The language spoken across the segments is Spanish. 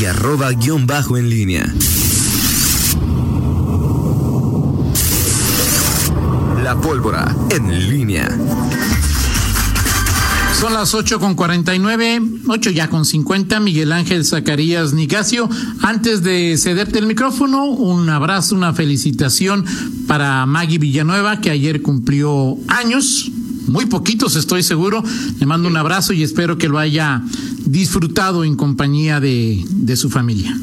y arroba guion bajo en línea. La pólvora en línea. Son las 8 con 49, 8 ya con 50. Miguel Ángel Zacarías Nicasio. Antes de cederte el micrófono, un abrazo, una felicitación para Maggie Villanueva, que ayer cumplió años. Muy poquitos, estoy seguro. Le mando un abrazo y espero que lo haya disfrutado en compañía de, de su familia.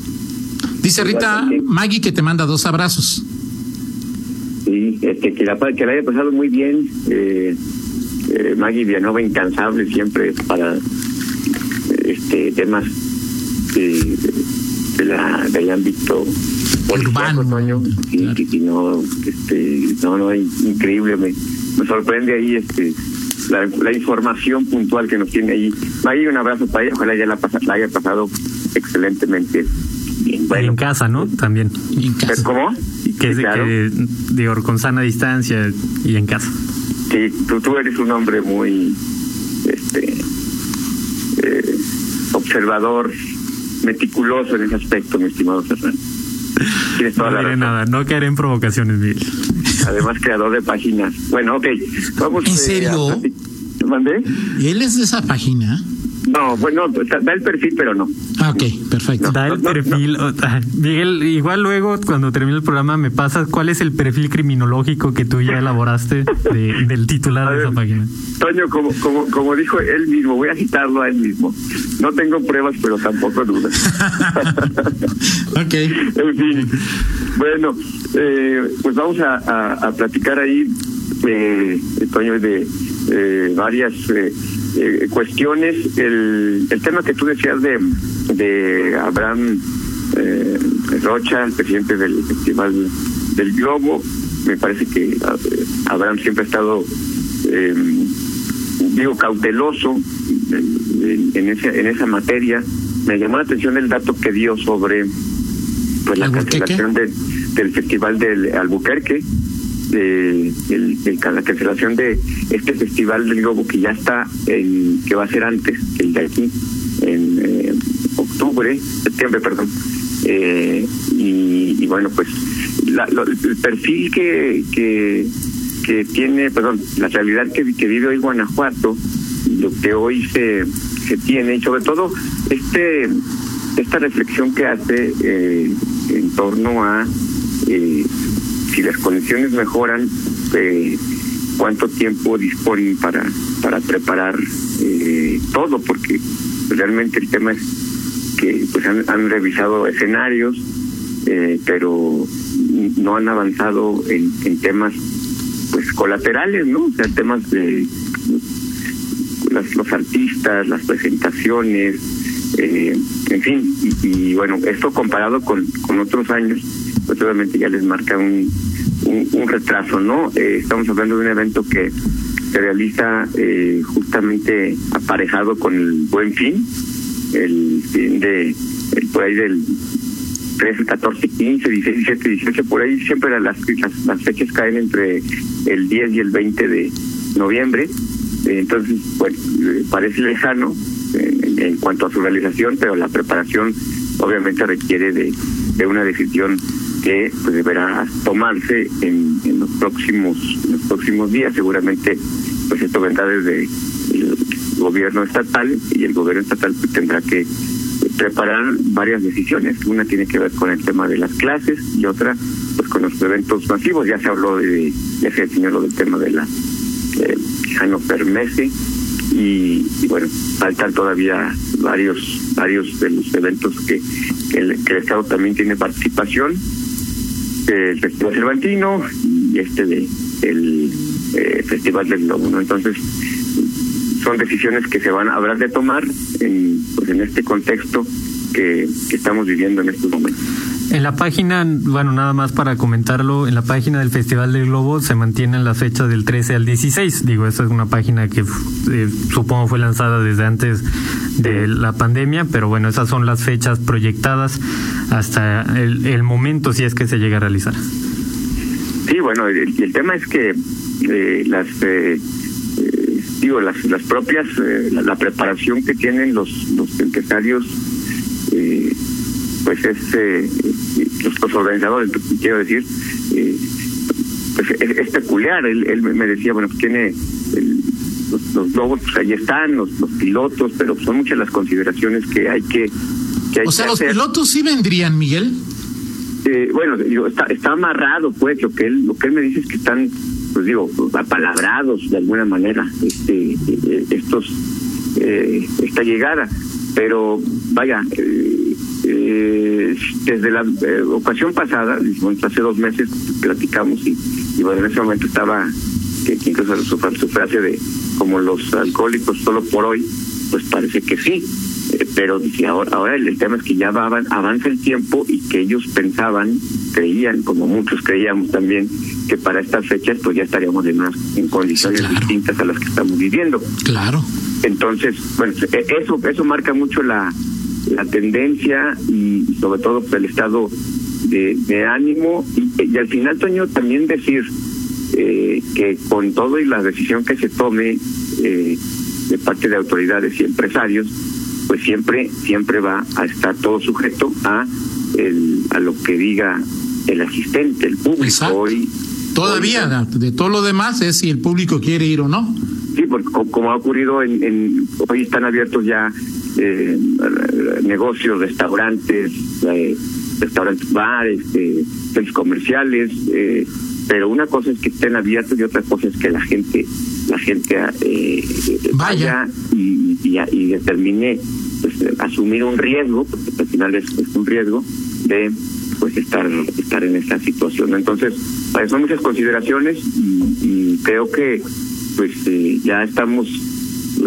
Dice Rita Maggie que te manda dos abrazos. Sí, este, que, la, que la haya pasado muy bien. Eh, eh, Maggie Villanueva incansable siempre para este temas de, de la, del ámbito urbano y, y, no este no no increíble me, me sorprende ahí este la, la, información puntual que nos tiene ahí Maggie un abrazo para ella ojalá ya la, la haya pasado excelentemente bien bueno. en casa no también en casa. cómo que, sí, claro. que digo con sana distancia y en casa Sí, tú, tú eres un hombre muy este eh, observador, meticuloso en ese aspecto, mi estimado Fernando. Tienes toda no la razón. nada, no caeré en provocaciones, Miguel. Además, creador de páginas. Bueno, ok. Vamos, ¿En serio? Eh, ¿Te mandé? ¿Él es de esa página? No, bueno, da el perfil, pero no. Ah, ok, perfecto. Da el no, perfil. no. Miguel, igual luego, cuando termine el programa, me pasas cuál es el perfil criminológico que tú ya elaboraste de, del titular A de ver, esa página. Toño, como, como, como dijo él mismo, voy a citarlo a él mismo. No tengo pruebas, pero tampoco dudas. ok. en fin, bueno, eh, pues vamos a, a, a platicar ahí, eh, Toño, de eh, varias eh, eh, cuestiones. El, el tema que tú decías de, de Abraham eh, Rocha, el presidente del Festival del Globo, me parece que eh, Abraham siempre ha estado, eh, digo, cauteloso en, en, esa, en esa materia. Me llamó la atención el dato que dio sobre pues la cancelación de, del Festival del Albuquerque, de, el, la cancelación de este Festival del Globo que ya está, en, que va a ser antes el de aquí, en eh, octubre, septiembre, perdón. Eh, y, y bueno, pues la, lo, el perfil que, que, que tiene, perdón, la realidad que, que vive hoy Guanajuato, lo que hoy se, se tiene, y sobre todo este esta reflexión que hace eh, en torno a eh, si las condiciones mejoran, eh, cuánto tiempo disponen para, para preparar eh, todo, porque realmente el tema es que pues han, han revisado escenarios, eh, pero no han avanzado en, en temas pues colaterales, ¿no? O sea, temas de las, los artistas, las presentaciones, eh, en fin, y, y, bueno, esto comparado con, con otros años, pues obviamente ya les marca un, un, un retraso, ¿no? Eh, estamos hablando de un evento que se realiza eh, justamente aparejado con el buen fin, el fin de, el, por ahí del 13, 14, 15, 16, 17, 18, por ahí siempre las, las, las fechas caen entre el 10 y el 20 de noviembre, eh, entonces, bueno, eh, parece lejano, en, en cuanto a su realización, pero la preparación obviamente requiere de, de una decisión que pues, deberá tomarse en, en, los próximos en los próximos días. Seguramente, pues esto vendrá desde el gobierno estatal y el gobierno estatal pues, tendrá que preparar varias decisiones. Una tiene que ver con el tema de las clases y otra pues con los eventos masivos. Ya se habló de, ya se definió lo del tema de la eh, Permese y, bueno faltan todavía varios varios de los eventos que, el, que el estado también tiene participación el festival cervantino y este de el eh, festival del no entonces son decisiones que se van a habrá de tomar en pues en este contexto que estamos viviendo en estos momentos en la página, bueno, nada más para comentarlo, en la página del Festival del Globo se mantienen las fechas del 13 al 16. Digo, esta es una página que eh, supongo fue lanzada desde antes de la pandemia, pero bueno, esas son las fechas proyectadas hasta el, el momento si es que se llega a realizar. Sí, bueno, el, tema es que eh, las, eh, digo, las, las propias, la, la, preparación que tienen los, los empresarios eh, pues es eh, los, organizadores, quiero decir, eh, pues es, peculiar. Él, él, me decía, bueno, pues tiene los, los, globos, pues ahí están, los, los pilotos, pero son muchas las consideraciones que hay que... que hay o sea, que los hacer. pilotos sí vendrían, Miguel. Eh, bueno, digo, está, está amarrado, pues, lo que él, lo que él me dice es que están, pues digo, apalabrados de alguna manera, este, eh, estos, eh, esta llegada. Pero, vaya, eh, eh, desde la eh, ocasión pasada, hace dos meses platicamos y, y bueno, en ese momento estaba, que, incluso su, su frase de como los alcohólicos solo por hoy, pues parece que sí. Eh, pero dice ahora, ahora el, tema es que ya va, avan- avanza el tiempo y que ellos pensaban, creían, como muchos creíamos también, que para estas fechas pues ya estaríamos en, unas, en condiciones claro. distintas a las que estamos viviendo. Claro. Entonces, bueno, e- eso eso marca mucho la, la tendencia y sobre todo pues, el estado de, de ánimo y, y al final, Toño, también decir eh, que con todo y la decisión que se tome eh, de parte de autoridades y empresarios, pues siempre siempre va a estar todo sujeto a el, a lo que diga el asistente, el público. Exacto. Hoy Todavía, de, de todo lo demás es si el público quiere ir o no. Sí, porque co- como ha ocurrido en, en hoy están abiertos ya eh, negocios, restaurantes, eh, restaurantes, bares, eh, centros comerciales, eh, pero una cosa es que estén abiertos y otra cosa es que la gente, la gente eh, Vaya. y, y, y determine pues, asumir un riesgo, porque al final es, es un riesgo de pues estar estar en esta situación. Entonces, son muchas consideraciones y, y creo que pues eh, ya estamos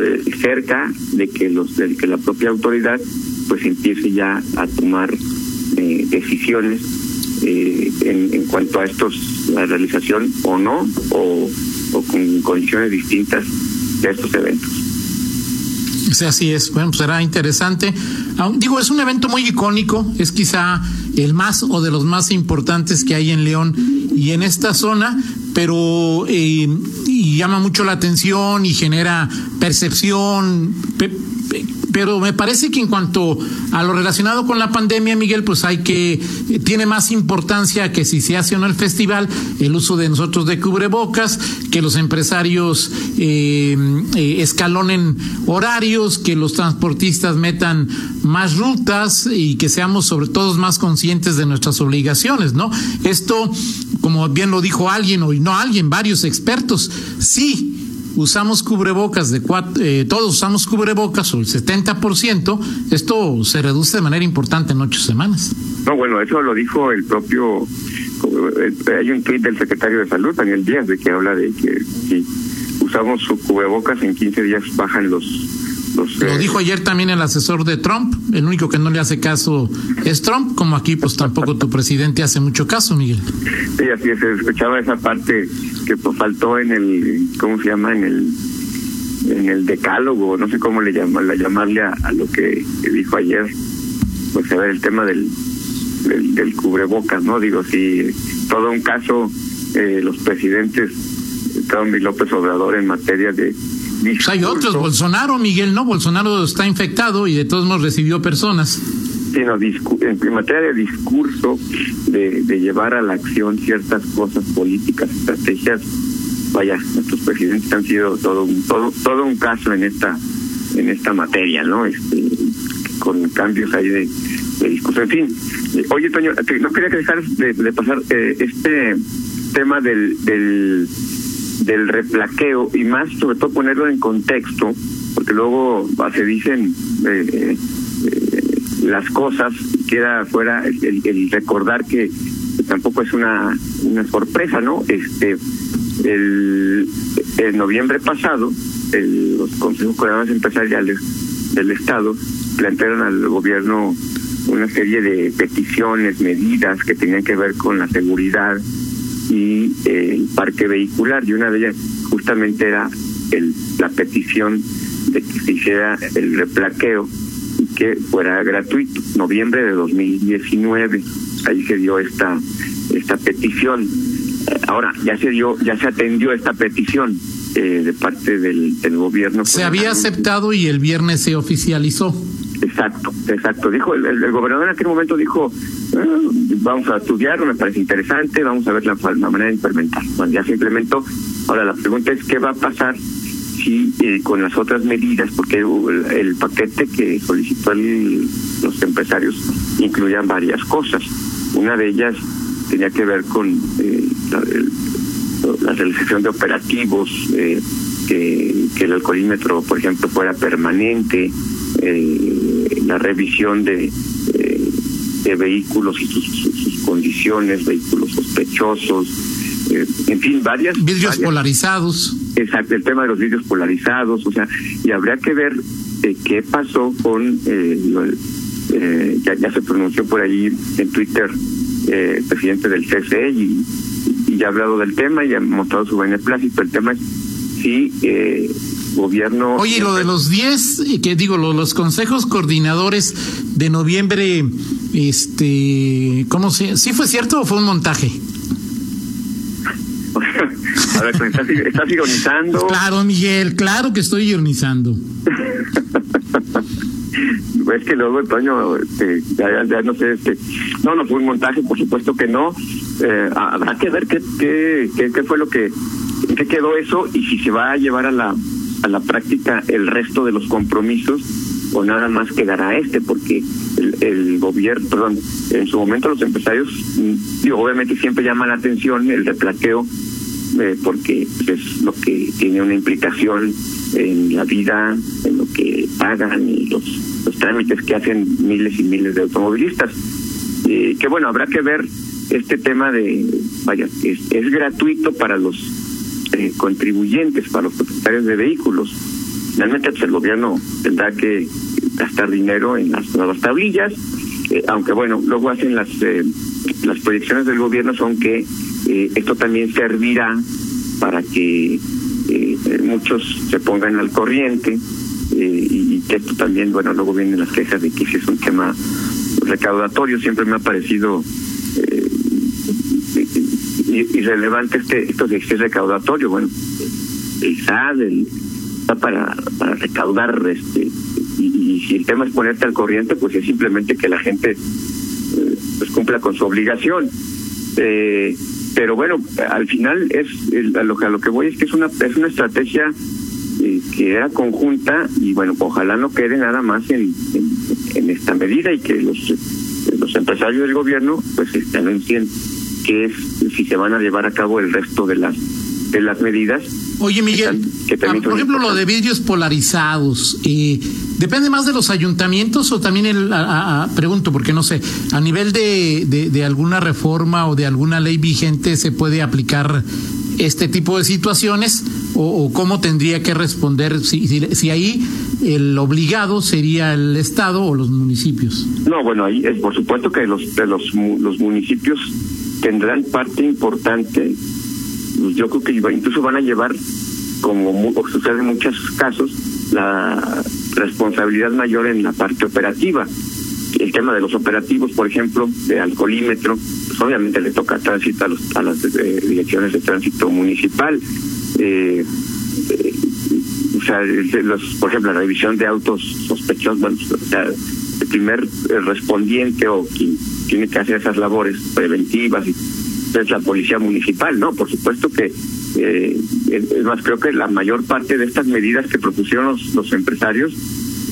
eh, cerca de que los de que la propia autoridad pues empiece ya a tomar eh, decisiones eh, en, en cuanto a estos la realización o no o, o con condiciones distintas de estos eventos. Sea, así es. Bueno, pues será interesante. Digo, es un evento muy icónico, es quizá el más o de los más importantes que hay en León y en esta zona, pero eh, y llama mucho la atención y genera percepción. pe- pe- pero me parece que en cuanto a lo relacionado con la pandemia, Miguel, pues hay que, tiene más importancia que si se hace o no el festival, el uso de nosotros de cubrebocas, que los empresarios eh, eh, escalonen horarios, que los transportistas metan más rutas y que seamos sobre todo más conscientes de nuestras obligaciones, ¿no? Esto, como bien lo dijo alguien, o no alguien, varios expertos, sí usamos cubrebocas de cuatro, eh, todos usamos cubrebocas o el 70%, esto se reduce de manera importante en ocho semanas. No, bueno, eso lo dijo el propio. eh, Hay un tuit del secretario de Salud, Daniel Díaz, de que habla de que si usamos cubrebocas en 15 días bajan los. Lo dijo ayer también el asesor de Trump, el único que no le hace caso es Trump, como aquí pues tampoco tu presidente hace mucho caso, Miguel. Sí, así es, se escuchaba esa parte que pues, faltó en el, ¿cómo se llama? En el en el decálogo, no sé cómo le la llamarle a, a lo que, que dijo ayer, pues a ver el tema del, del, del cubrebocas, ¿no? Digo, si todo un caso, eh, los presidentes Trump y López Obrador en materia de Pues hay otros, Bolsonaro, Miguel, ¿no? Bolsonaro está infectado y de todos modos recibió personas. sino en materia de discurso, de, de llevar a la acción ciertas cosas políticas, estrategias, vaya, nuestros presidentes han sido todo un, todo, todo un caso en esta en esta materia, ¿no? Este, con cambios ahí de, de discurso. En fin, eh, oye, Toño, no quería dejar de, de pasar eh, este tema del, del del replaqueo y más sobre todo ponerlo en contexto porque luego ah, se dicen eh, eh, las cosas queda fuera el, recordar que tampoco es una una sorpresa no este el noviembre pasado el- los consejos empresariales del estado plantearon al gobierno una serie de peticiones medidas que tenían que ver con la seguridad y eh, el parque vehicular y una de ellas justamente era el, la petición de que se hiciera el replaqueo y que fuera gratuito noviembre de 2019 ahí se dio esta esta petición ahora ya se dio ya se atendió esta petición eh, de parte del, del gobierno Se había aceptado y el viernes se oficializó. Exacto, exacto. Dijo el, gobernador en aquel momento dijo, ah, vamos a estudiarlo, me parece interesante, vamos a ver la, la manera de implementar. Bueno, ya se implementó. Ahora la pregunta es qué va a pasar si eh, con las otras medidas, porque el, el paquete que solicitó el, los empresarios incluían varias cosas. Una de ellas tenía que ver con eh, la, realización de operativos, eh, que, que, el alcoholímetro, por ejemplo, fuera permanente, eh, la revisión de, eh, de vehículos y sus, sus, sus, condiciones, vehículos sospechosos, eh, en fin, varias. Vidrios varias, polarizados. Exacto, el tema de los vidrios polarizados, o sea, y habría que ver eh, qué pasó con, eh, eh, ya, ya se pronunció por ahí en Twitter eh, el presidente del CCE y, y ya ha hablado del tema y ha mostrado su beneplácito. El tema es si eh, gobierno. Oye, lo de los 10, que digo, lo, los consejos coordinadores de noviembre, este, ¿cómo se? ¿Sí fue cierto o fue un montaje? A ver, ¿estás, estás ironizando? Claro, Miguel, claro que estoy ironizando. es que luego, Toño, este, ya, no sé, este, no, no fue un montaje, por supuesto que no. Eh, habrá que ver qué, qué, qué, qué fue lo que, qué quedó eso y si se va a llevar a la, a la práctica el resto de los compromisos o nada más quedará este, porque el, el gobierno, perdón, en su momento los empresarios, digo, obviamente siempre llama la atención el replaqueo, eh, porque es lo que tiene una implicación en la vida, en lo que pagan y los, los trámites que hacen miles y miles de automovilistas. Eh, que bueno, habrá que ver este tema de, vaya, es gratuito para los eh, contribuyentes, para los propietarios de vehículos. Finalmente, pues el gobierno tendrá que gastar dinero en las nuevas tablillas, eh, aunque bueno, luego hacen las, eh, las proyecciones del gobierno son que eh, esto también servirá para que eh, muchos se pongan al corriente y, que esto también, bueno, luego vienen las quejas de que si es un tema recaudatorio, siempre me ha parecido irrelevante este esto de que es recaudatorio, bueno, el SAD el, está para, para recaudar este y, y, si el tema es ponerte al corriente, pues es simplemente que la gente eh, pues cumpla con su obligación. Eh, pero bueno, al final es el, a, lo, a lo que voy es que es una es una estrategia eh, que era conjunta y bueno, ojalá no quede nada más en, en, en esta medida y que los los empresarios del gobierno pues este, anuncien que es si se van a llevar a cabo el resto de las de las medidas. Oye, Miguel, que, que por ejemplo, lo de vidrios polarizados, eh, ¿depende más de los ayuntamientos o también, el, a, a, pregunto, porque no sé, a nivel de, de, de alguna reforma o de alguna ley vigente se puede aplicar este tipo de situaciones o, o cómo tendría que responder si, si, si, ahí el obligado sería el estado o los municipios no bueno ahí es por supuesto que los los, los municipios tendrán parte importante yo creo que incluso van a llevar como sucede en muchos casos la responsabilidad mayor en la parte operativa el tema de los operativos, por ejemplo, de alcoholímetro, pues obviamente le toca tránsito a, los, a las eh, direcciones de tránsito municipal. Eh, eh, o sea, los, por ejemplo, la revisión de autos sospechosos, bueno, el primer respondiente o quien tiene que hacer esas labores preventivas y, es la policía municipal, ¿no? Por supuesto que, eh, es más, creo que la mayor parte de estas medidas que propusieron los, los empresarios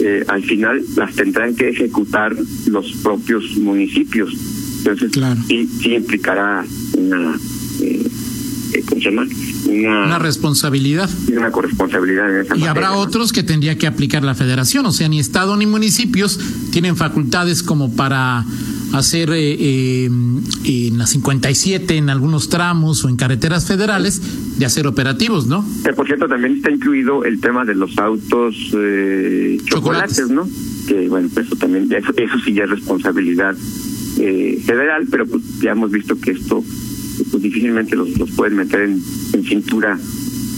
eh, al final las tendrán que ejecutar los propios municipios. Entonces, claro. sí, sí, implicará una, eh, ¿cómo se llama? Una, una, responsabilidad. Una corresponsabilidad en esa Y materia, habrá ¿no? otros que tendría que aplicar la federación, o sea, ni Estado ni municipios tienen facultades como para hacer eh, eh, en la 57 en algunos tramos o en carreteras federales de hacer operativos, ¿no? Por cierto, también está incluido el tema de los autos eh, chocolates, chocolates, ¿no? Que bueno, pues eso también, eso, eso sí ya es responsabilidad eh, federal, pero pues ya hemos visto que esto pues difícilmente los, los pueden meter en, en cintura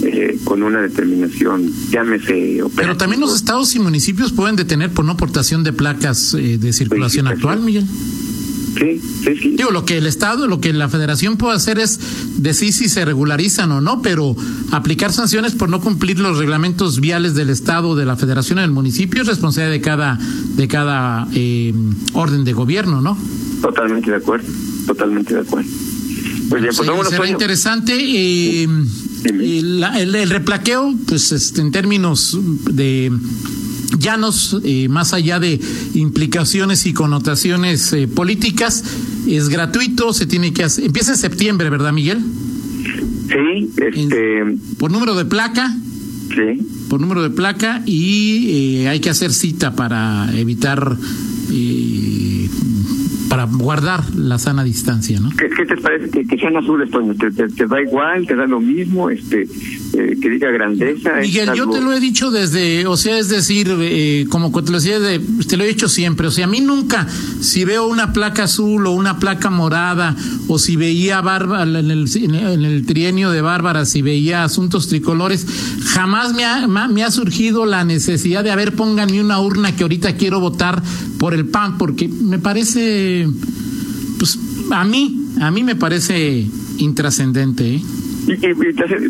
eh, con una determinación, llámese Pero también los estados y municipios pueden detener por no portación de placas eh, de circulación actual, Miguel. Sí, sí, sí. Digo, lo que el Estado, lo que la Federación puede hacer es decir si se regularizan o no, pero aplicar sanciones por no cumplir los reglamentos viales del Estado, de la Federación o del municipio es responsabilidad de cada, de cada eh, orden de gobierno, ¿no? Totalmente de acuerdo, totalmente de acuerdo. Muy bien, pues Sí, será interesante. eh, eh, el replaqueo, pues este, en términos de llanos, eh, más allá de implicaciones y connotaciones eh, políticas, es gratuito, se tiene que hacer. Empieza en septiembre, ¿verdad, Miguel? Sí, este, Por número de placa, sí. por número de placa y eh, hay que hacer cita para evitar, eh, para guardar la sana distancia, ¿no? ¿Qué, qué te parece que, que sean azules, Toño? ¿Te, te, te da igual? ¿Te da lo mismo? este eh, Que diga grandeza. ¿Es Miguel, yo algo- te lo he dicho desde, o sea, es decir, eh, como te lo decía, de- te lo he dicho siempre, o sea, a mí nunca, si veo una placa azul o una placa morada, o si veía Bárbara en el, en el trienio de Bárbara, si veía asuntos tricolores, jamás me ha, me ha surgido la necesidad de, a ver, pónganme una urna que ahorita quiero votar por el PAN, porque me parece, pues, a mí, a mí me parece intrascendente, ¿eh?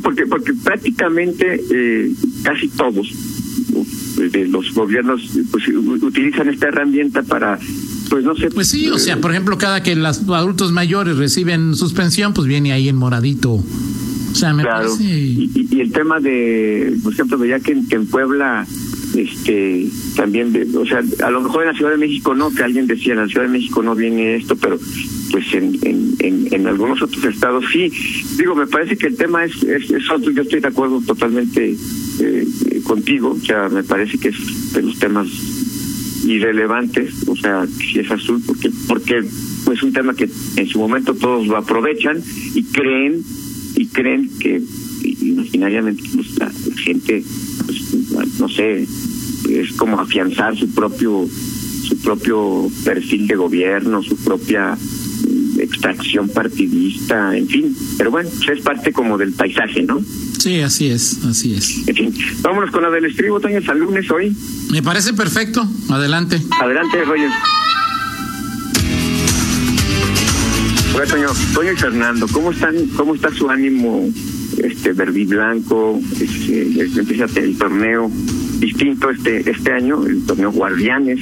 Porque porque prácticamente eh, casi todos de los gobiernos pues utilizan esta herramienta para pues no sé Pues sí, o sea, eh, por ejemplo, cada que los adultos mayores reciben suspensión, pues viene ahí en moradito. O sea, me claro parece... y, y- y el tema de por ejemplo veía que que en Puebla este también de- o sea a lo mejor en la Ciudad de México no que alguien decía en la Ciudad de México no viene esto pero pues en, en, en, en algunos otros estados sí. Digo me parece que el tema es es, es otro yo estoy de acuerdo totalmente eh, contigo o sea me parece que es de los temas irrelevantes o sea si es azul porque porque pues un tema que en su momento todos lo aprovechan y creen y creen que imaginariamente pues, la gente pues, no sé es como afianzar su propio su propio perfil de gobierno su propia extracción partidista en fin pero bueno pues es parte como del paisaje no Sí, así es, así es. en fin vámonos con la del estribo Toño San lunes hoy Me parece perfecto. Adelante. adelante Roger Hola Toño, Toño y Fernando, ¿cómo están, cómo está su ánimo este verdiblanco? Este, este, empieza el torneo distinto este este año, el torneo Guardianes,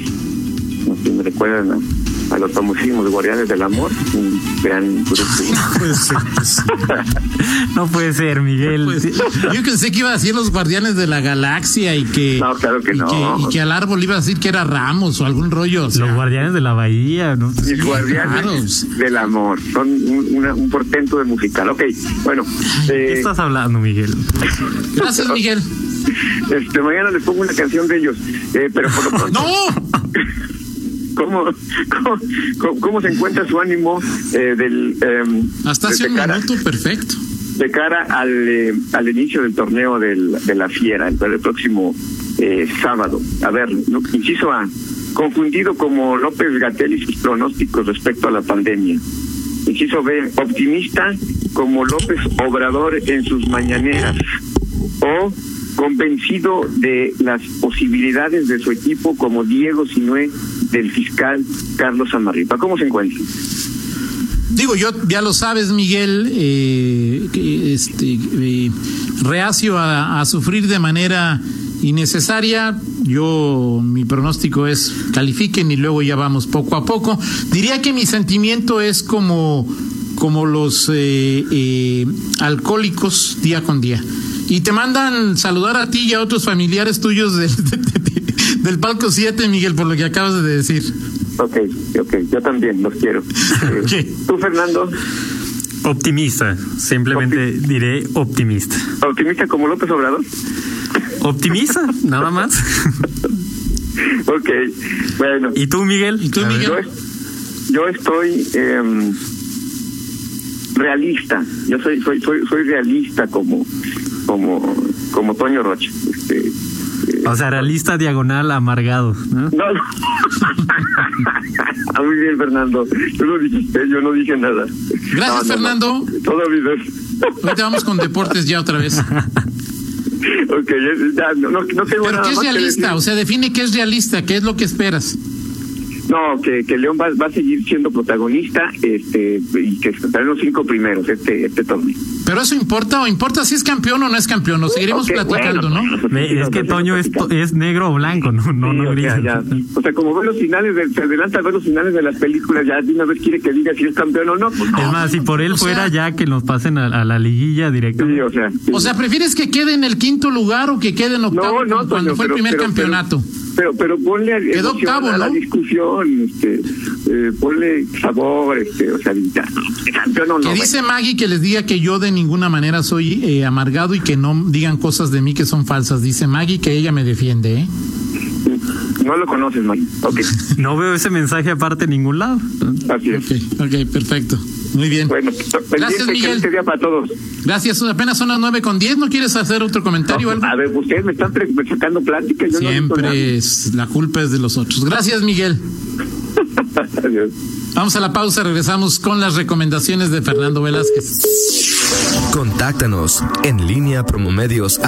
no sé si me recuerdan a, a los famosísimos Guardianes del Amor, un gran grupo. No puede ser, Miguel. Pues, yo pensé que iba a decir los guardianes de la galaxia y que, No, claro que y no. y que al árbol iba a decir que era Ramos o algún rollo. o sea, Los guardianes de la bahía, ¿no? Mis Guardianes claro. del Amor, son un, una- un portento de musical. Ok, bueno, ¿Qué eh, estás hablando, Miguel? Gracias, Miguel. Este, mañana les pongo una canción de ellos, eh, pero por lo pronto... ¡No! ¿Cómo, cómo, cómo, cómo se encuentra su ánimo eh, del eh, Hasta hace de un cara, minuto, perfecto. de cara al, eh, al inicio del torneo del, de la Fiera, el, el próximo eh, sábado? A ver, no, inciso A, confundido como López Gatel y sus pronósticos respecto a la pandemia. Inciso B, optimista como López Obrador en sus mañaneras. O convencido de las posibilidades de su equipo como Diego Sinué del fiscal Carlos Amarripa. ¿Cómo se encuentra? Digo, yo ya lo sabes, Miguel, eh, este, eh, reacio a, a sufrir de manera innecesaria. Yo, mi pronóstico es califiquen y luego ya vamos poco a poco. Diría que mi sentimiento es como, como los eh, eh, alcohólicos día con día. Y te mandan saludar a ti y a otros familiares tuyos del, del palco 7, Miguel, por lo que acabas de decir. Ok, ok, yo también los quiero. Eh, ¿Qué? ¿Tú, Fernando? Optimista. Simplemente diré optimista. ¿Optimista como López Obrador? Optimista, nada más. Ok, bueno. ¿Y tú, Miguel? ¿Y tú. Miguel? Yo, es- yo estoy em, realista. Yo soy soy soy soy realista como como como Toño Rocha. Este, eh, O sea, realista diagonal amargado. ¿no? no. no. Ah, Muy bien, Fernando. Tú lo dijiste, yo no dije nada. Gracias, No, no, no. Fernando. Todo bien. Ahorita vamos con deportes ya otra vez. ok, ya, ya, no, no, no tengo Pero nada ¿qué es más realista? O sea, define qué es realista, qué es lo que esperas. No, que, que León va, va a seguir siendo protagonista este y que estarán los cinco primeros este este torneo. Pero eso importa o importa si es campeón o no es campeón. Lo seguiremos platicando, bueno, ¿no? pues, Es que Toño es, es negro o blanco, no, no, Sí, no o, gris. sea, ya, o sea, como ve los finales, de, se adelanta a ver los finales de las películas, ya de una vez quiere que diga si es campeón o no. Pues no. Es más, si por él O sea- fuera ya que nos pasen a, a la liguilla directo. Sí, o sea. sí. O sea, ¿prefieres que quede en el quinto lugar o que quede en octavo no, no, como cuando Toño, fue el primer pero- campeonato? Pero, pero ponle Quedó emoción octavo, a la ¿no? discusión, este, eh, ponle sabor, este, o sea, ya, campeón o no. que dice Maggie que les diga que yo de ninguna manera soy eh, amargado y que no digan cosas de mí que son falsas. Dice Maggie que ella me defiende, ¿eh? No lo conoces, man. Ok, No veo ese mensaje aparte en ningún lado. así es. Ok, ok, perfecto. Muy bien. Bueno, Gracias, pendiente, Miguel. para todos. Gracias. Apenas son las nueve con diez. ¿No quieres hacer otro comentario o algo? A ver, ustedes me están sacando plática. Yo no Siempre es, la culpa es de los otros. Gracias, Miguel. Adiós. Vamos a la pausa, regresamos con las recomendaciones de Fernando Velázquez. Contáctanos en línea promomedios